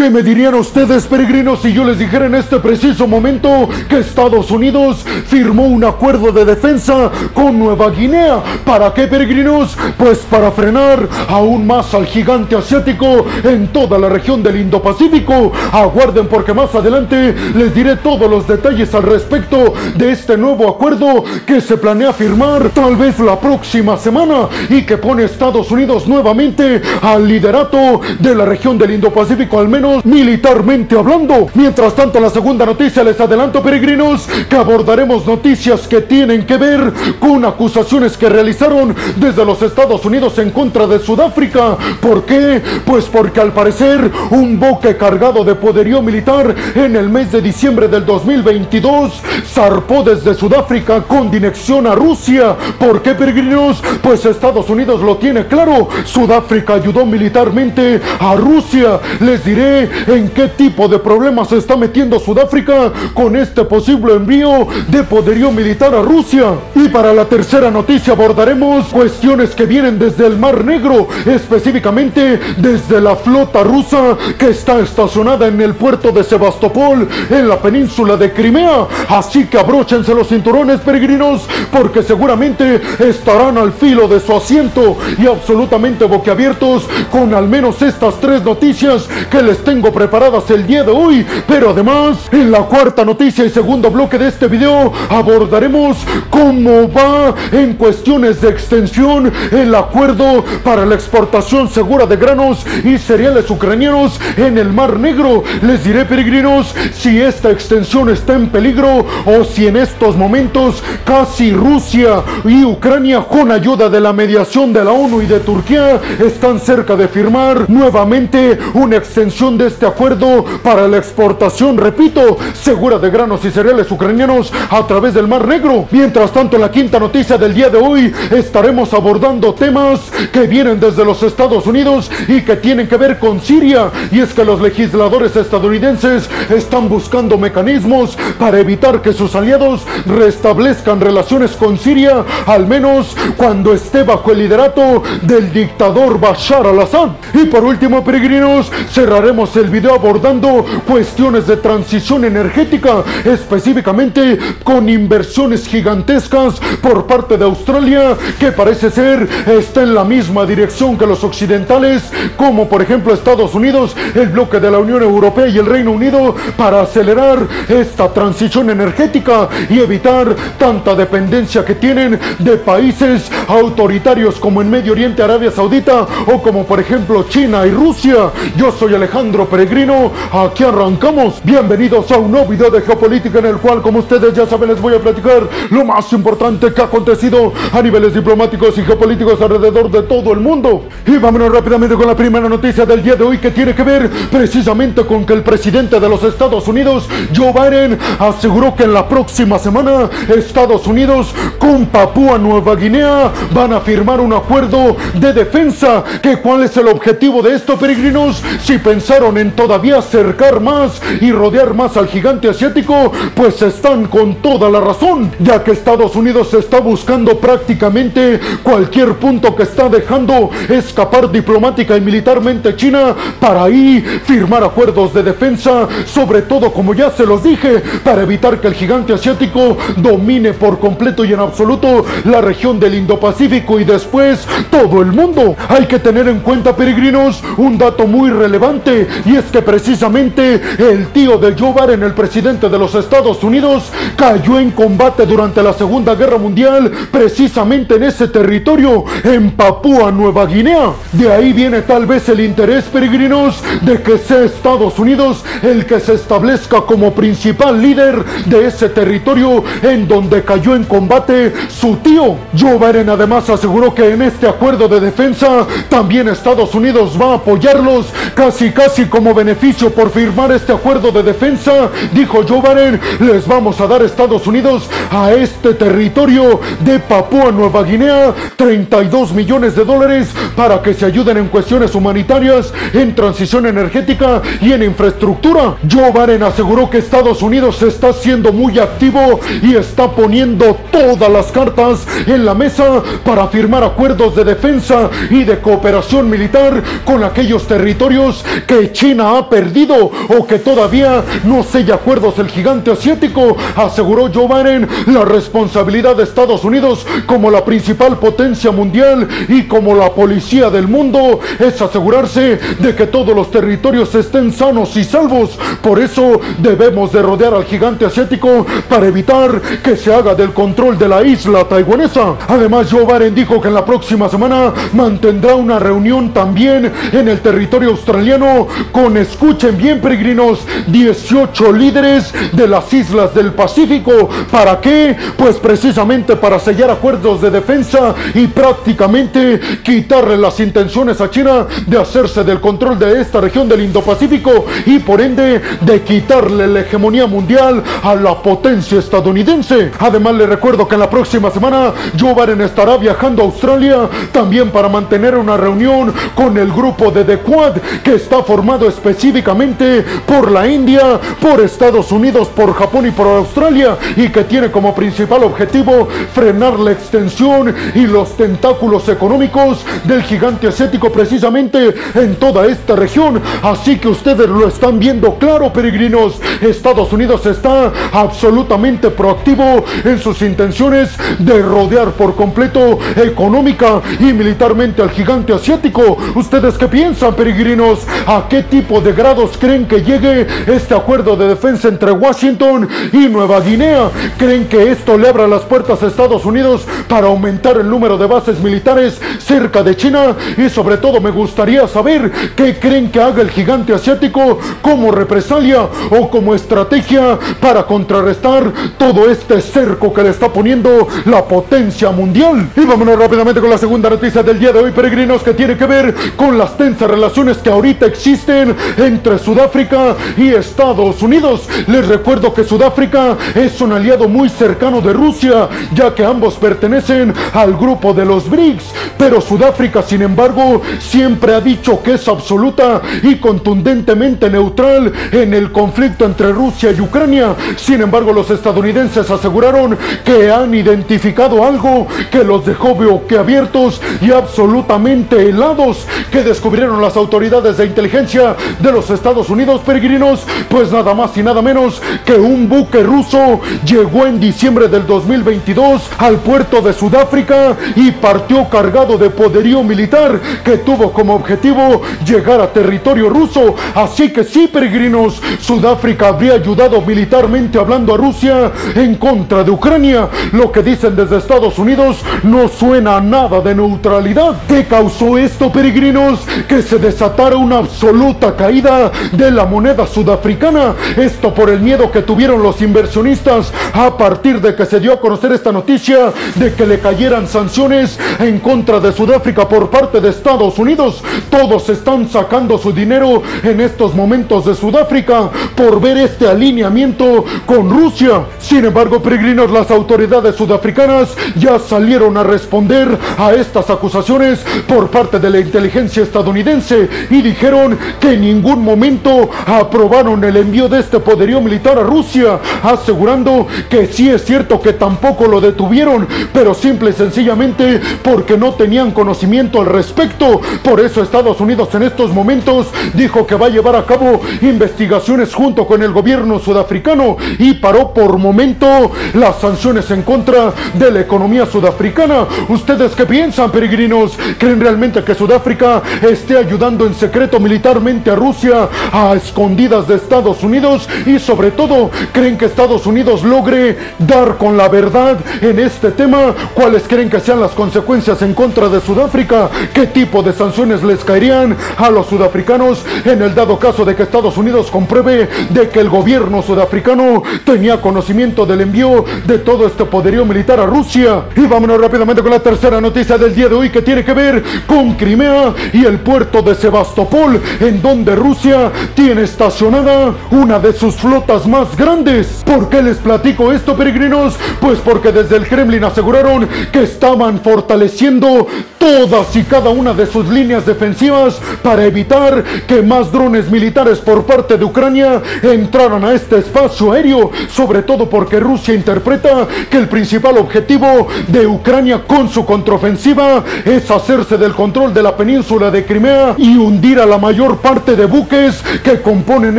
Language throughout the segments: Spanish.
¿Qué me dirían ustedes, peregrinos, si yo les dijera en este preciso momento que Estados Unidos firmó un acuerdo de defensa con Nueva Guinea? ¿Para qué, peregrinos? Pues para frenar aún más al gigante asiático en toda la región del Indo-Pacífico. Aguarden porque más adelante les diré todos los detalles al respecto de este nuevo acuerdo que se planea firmar tal vez la próxima semana y que pone Estados Unidos nuevamente al liderato de la región del Indo-Pacífico, al menos militarmente hablando. Mientras tanto, la segunda noticia les adelanto, peregrinos, que abordaremos noticias que tienen que ver con acusaciones que realizaron desde los Estados Unidos en contra de Sudáfrica. ¿Por qué? Pues porque al parecer un buque cargado de poderío militar en el mes de diciembre del 2022 zarpó desde Sudáfrica con dirección a Rusia. ¿Por qué, peregrinos? Pues Estados Unidos lo tiene claro. Sudáfrica ayudó militarmente a Rusia. Les diré en qué tipo de problemas se está metiendo Sudáfrica con este posible envío de poderío militar a Rusia. Y para la tercera noticia abordaremos cuestiones que vienen desde el Mar Negro, específicamente desde la flota rusa que está estacionada en el puerto de Sebastopol, en la península de Crimea. Así que abróchense los cinturones peregrinos, porque seguramente estarán al filo de su asiento y absolutamente boquiabiertos con al menos estas tres noticias que les tengo preparadas el día de hoy. Pero además, en la cuarta noticia y segundo bloque de este video, abordaremos cómo va en cuestiones de extensión el acuerdo para la exportación segura de granos y cereales ucranianos en el Mar Negro. Les diré, peregrinos, si esta extensión está en peligro o si en estos momentos casi Rusia y Ucrania, con ayuda de la mediación de la ONU y de Turquía, están cerca de firmar nuevamente una extensión de este acuerdo para la exportación, repito, segura de granos y cereales ucranianos a través del Mar Negro. Mientras tanto, en la quinta noticia del día de hoy estaremos abordando temas que vienen desde los Estados Unidos y que tienen que ver con Siria. Y es que los legisladores estadounidenses están buscando mecanismos para evitar que sus aliados restablezcan relaciones con Siria, al menos cuando esté bajo el liderato del dictador Bashar al-Assad. Y por último, peregrinos, cerraremos el video abordando cuestiones de transición energética, específicamente con inversiones gigantescas por parte de Australia, que parece ser está en la misma dirección que los occidentales, como por ejemplo Estados Unidos, el bloque de la Unión Europea y el Reino Unido, para acelerar esta transición energética y evitar tanta dependencia que tienen de países autoritarios como en Medio Oriente, Arabia Saudita o como por ejemplo China y Rusia. Yo soy Alejandro Peregrino, aquí arrancamos. Bienvenidos a un nuevo video de geopolítica en el cual, como ustedes ya saben, les voy a platicar lo más importante que ha acontecido a niveles diplomáticos y geopolíticos alrededor de todo el mundo. Y vámonos rápidamente con la primera noticia del día de hoy que tiene que ver precisamente con que el presidente de los Estados Unidos, Joe Biden, aseguró que en la próxima semana Estados Unidos con Papúa Nueva Guinea van a firmar un acuerdo de defensa. ¿Que ¿Cuál es el objetivo de esto, peregrinos? Si pensaron en todavía acercar más y rodear más al gigante asiático, pues están con toda la razón, ya que Estados Unidos está buscando prácticamente cualquier punto que está dejando escapar diplomática y militarmente China para ahí firmar acuerdos de defensa, sobre todo como ya se los dije, para evitar que el gigante asiático domine por completo y en absoluto la región del Indo-Pacífico y después todo el mundo. Hay que tener en cuenta, peregrinos, un dato muy relevante y es que precisamente el tío de Joe Biden, el presidente de los Estados Unidos, cayó en combate durante la Segunda Guerra Mundial precisamente en ese territorio, en Papúa Nueva Guinea. De ahí viene tal vez el interés, peregrinos, de que sea Estados Unidos el que se establezca como principal líder de ese territorio en donde cayó en combate su tío. Joe Biden además aseguró que en este acuerdo de defensa también Estados Unidos va a apoyarlos casi casi como beneficio por firmar este acuerdo de defensa. Dijo Joe Biden, les vamos a dar Estados Unidos a este territorio de Papúa Nueva Guinea 32 millones de dólares para que se ayuden en cuestiones humanitarias, en transición energética y en infraestructura. Joe Biden aseguró que Estados Unidos está siendo muy activo y está poniendo todas las cartas en la mesa para firmar acuerdos de defensa y de cooperación militar con aquellos territorios que China ha perdido o que todavía no sella acuerdos el gigante asiático, aseguró Joe Biden la responsabilidad de Estados Unidos como la principal potencia mundial y como la policía del mundo es asegurarse de que todos los territorios estén sanos y salvos. Por eso debemos de rodear al gigante asiático para evitar que se haga del control de la isla taiwanesa. Además, Joe Biden dijo que en la próxima semana mantendrá una reunión también en el territorio australiano con, escuchen bien peregrinos, 18 líderes de las islas del Pacífico. ¿Para qué? Pues precisamente para sellar acuerdos de defensa y prácticamente quitarle las intenciones a China de hacerse del control de esta región del Indo-Pacífico y por ende de quitarle la hegemonía mundial a la potencia estadounidense. Además le recuerdo que en la próxima semana Joe Biden estará viajando a Australia también para mantener una reunión con el grupo de The Quad que está específicamente por la India, por Estados Unidos, por Japón y por Australia y que tiene como principal objetivo frenar la extensión y los tentáculos económicos del gigante asiático precisamente en toda esta región. Así que ustedes lo están viendo claro, peregrinos. Estados Unidos está absolutamente proactivo en sus intenciones de rodear por completo económica y militarmente al gigante asiático. ¿Ustedes qué piensan, peregrinos? ¿A qué tipo de grados creen que llegue este acuerdo de defensa entre Washington y Nueva Guinea? ¿Creen que esto le abra las puertas a Estados Unidos para aumentar el número de bases militares cerca de China? Y sobre todo me gustaría saber qué creen que haga el gigante asiático como represalia o como estrategia para contrarrestar todo este cerco que le está poniendo la potencia mundial. Y vámonos rápidamente con la segunda noticia del día de hoy, peregrinos, que tiene que ver con las tensas relaciones que ahorita entre Sudáfrica y Estados Unidos. Les recuerdo que Sudáfrica es un aliado muy cercano de Rusia, ya que ambos pertenecen al grupo de los BRICS. Pero Sudáfrica, sin embargo, siempre ha dicho que es absoluta y contundentemente neutral en el conflicto entre Rusia y Ucrania. Sin embargo, los estadounidenses aseguraron que han identificado algo que los dejó boquiabiertos y absolutamente helados que descubrieron las autoridades de inteligencia de los Estados Unidos peregrinos, pues nada más y nada menos que un buque ruso llegó en diciembre del 2022 al puerto de Sudáfrica y partió cargado de poderío militar que tuvo como objetivo llegar a territorio ruso. Así que sí, peregrinos, Sudáfrica habría ayudado militarmente hablando a Rusia en contra de Ucrania. Lo que dicen desde Estados Unidos no suena a nada de neutralidad. ¿Qué causó esto, peregrinos? Que se desatara una absoluta caída de la moneda sudafricana. Esto por el miedo que tuvieron los inversionistas a partir de que se dio a conocer esta noticia de que le cayeran sanciones en contra de Sudáfrica por parte de Estados Unidos. Todos están sacando su dinero en estos momentos de Sudáfrica por ver este alineamiento con Rusia. Sin embargo, peregrinos, las autoridades sudafricanas ya salieron a responder a estas acusaciones por parte de la inteligencia estadounidense y dijeron que en ningún momento aprobaron el envío de este poderío militar a Rusia, asegurando que sí es cierto que tampoco lo detuvieron, pero simple y sencillamente porque no tenían conocimiento al respecto. Por eso Estados Unidos en estos momentos dijo que va a llevar a cabo investigaciones junto con el gobierno sudafricano y paró por momento las sanciones en contra de la economía sudafricana. ¿Ustedes qué piensan, peregrinos? ¿Creen realmente que Sudáfrica esté ayudando en secreto a Rusia a escondidas de Estados Unidos? Y sobre todo, ¿creen que Estados Unidos logre dar con la verdad en este tema? ¿Cuáles creen que sean las consecuencias en contra de Sudáfrica? ¿Qué tipo de sanciones les caerían a los sudafricanos en el dado caso de que Estados Unidos compruebe de que el gobierno sudafricano tenía conocimiento del envío de todo este poderío militar a Rusia? Y vámonos rápidamente con la tercera noticia del día de hoy que tiene que ver con Crimea y el puerto de Sebastopol, donde Rusia tiene estacionada una de sus flotas más grandes. ¿Por qué les platico esto, peregrinos? Pues porque desde el Kremlin aseguraron que estaban fortaleciendo todas y cada una de sus líneas defensivas para evitar que más drones militares por parte de Ucrania entraran a este espacio aéreo, sobre todo porque Rusia interpreta que el principal objetivo de Ucrania con su contraofensiva es hacerse del control de la península de Crimea y hundir a la mayor parte de buques que componen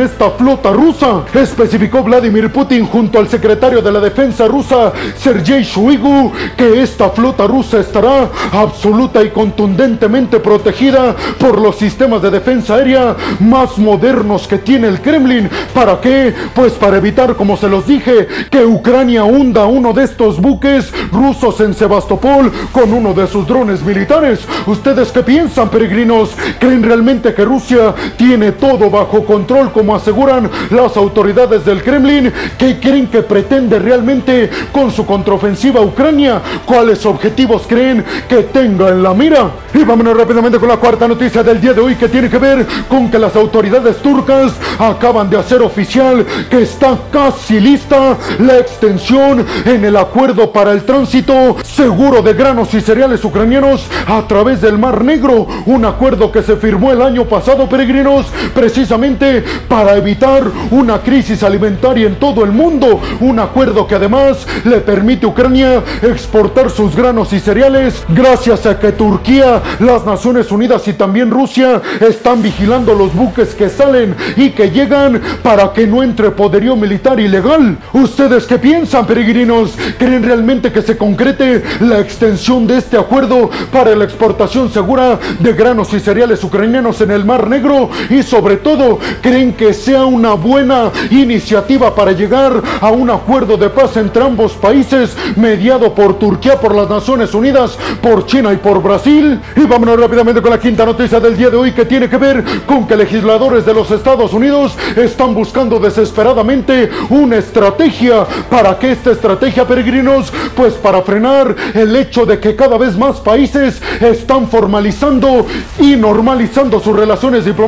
esta flota rusa, especificó Vladimir Putin junto al secretario de la defensa rusa, Sergei Shoigu, que esta flota rusa estará absoluta y contundentemente protegida por los sistemas de defensa aérea más modernos que tiene el Kremlin. ¿Para qué? Pues para evitar, como se los dije, que Ucrania hunda uno de estos buques rusos en Sebastopol con uno de sus drones militares. ¿Ustedes qué piensan, peregrinos? ¿Creen realmente que Rusia tiene todo bajo control como aseguran las autoridades del Kremlin? ¿Qué creen que pretende realmente con su contraofensiva a Ucrania? ¿Cuáles objetivos creen que tenga en la mira? Y vámonos rápidamente con la cuarta noticia del día de hoy que tiene que ver con que las autoridades turcas acaban de hacer oficial que está casi lista la extensión en el acuerdo para el tránsito seguro de granos y cereales ucranianos a través del Mar Negro, un acuerdo que se firmó el año pasado, peregrinos, precisamente para evitar una crisis alimentaria en todo el mundo, un acuerdo que además le permite a Ucrania exportar sus granos y cereales gracias a que Turquía, las Naciones Unidas y también Rusia están vigilando los buques que salen y que llegan para que no entre poderío militar ilegal. ¿Ustedes qué piensan, peregrinos? ¿Creen realmente que se concrete la extensión de este acuerdo para la exportación segura de granos y cereales ucranianos en el Mar Negro? Y sobre todo, ¿creen que sea una buena iniciativa para llegar a un acuerdo de paz entre ambos países mediado por Turquía, por las Naciones Unidas, por China y por Brasil? Y vámonos rápidamente con la quinta noticia del día de hoy que tiene que ver con que legisladores de los Estados Unidos están buscando desesperadamente una estrategia. ¿Para qué esta estrategia, peregrinos? Pues para frenar el hecho de que cada vez más países están formalizando y normalizando sus relaciones diplomáticas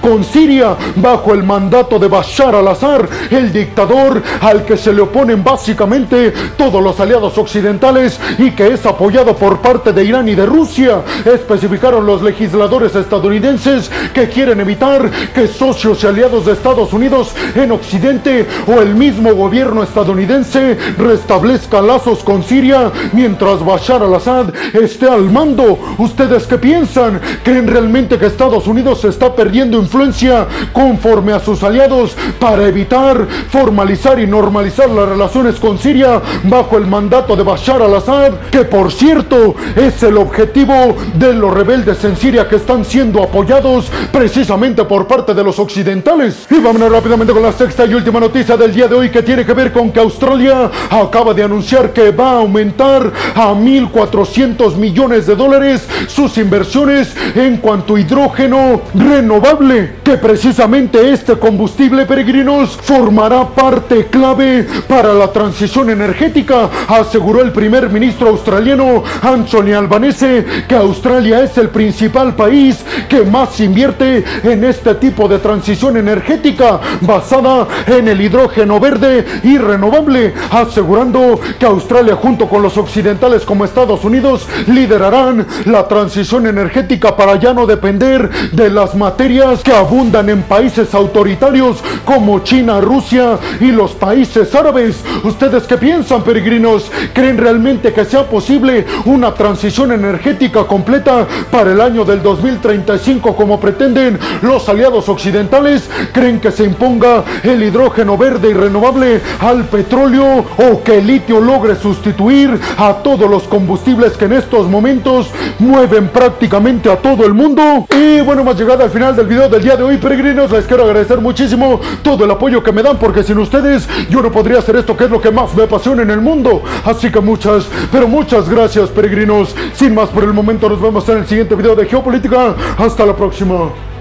con Siria bajo el mandato de Bashar al-Assad, el dictador al que se le oponen básicamente todos los aliados occidentales y que es apoyado por parte de Irán y de Rusia. Especificaron los legisladores estadounidenses que quieren evitar que socios y aliados de Estados Unidos en Occidente o el mismo gobierno estadounidense restablezca lazos con Siria mientras Bashar al-Assad esté al mando. ¿Ustedes qué piensan? ¿Creen realmente que Estados Unidos está perdiendo influencia conforme a sus aliados para evitar formalizar y normalizar las relaciones con Siria bajo el mandato de Bashar al-Assad? Que por cierto es el objetivo de los rebeldes en Siria que están siendo apoyados precisamente por parte de los occidentales. Y vámonos rápidamente con la sexta y última noticia del día de hoy que tiene que ver con que Australia acaba de anunciar que va a aumentar a 1.400 millones de dólares sus inversiones en cuanto a hidrógeno renovable, que precisamente este combustible peregrinos formará parte clave para la transición energética, aseguró el primer ministro australiano Anthony Albanese, que Australia es el principal país que más invierte en este tipo de transición energética basada en el hidrógeno verde y renovable, asegurando que Australia junto con los occidentales como Estados Unidos liderarán la transición energética para ya no depender de las materias que abundan en países autoritarios como China, Rusia y los países árabes. ¿Ustedes qué piensan, peregrinos? ¿Creen realmente que sea posible una transición energética completa para el año del 2035 como pretenden los aliados occidentales? ¿Creen que se imponga el hidrógeno verde y renovable al petróleo o que el litio logre sustituir a todos los combustibles que en estos momentos mueven prácticamente a todo el mundo? Y bueno, hemos al final del video del día de hoy, peregrinos. Les quiero agradecer muchísimo todo el apoyo que me dan porque sin ustedes yo no podría hacer esto que es lo que más me apasiona en el mundo. Así que muchas, pero muchas gracias, peregrinos. Sin más por el momento, nos vemos en el siguiente video de Geopolítica. Hasta la próxima.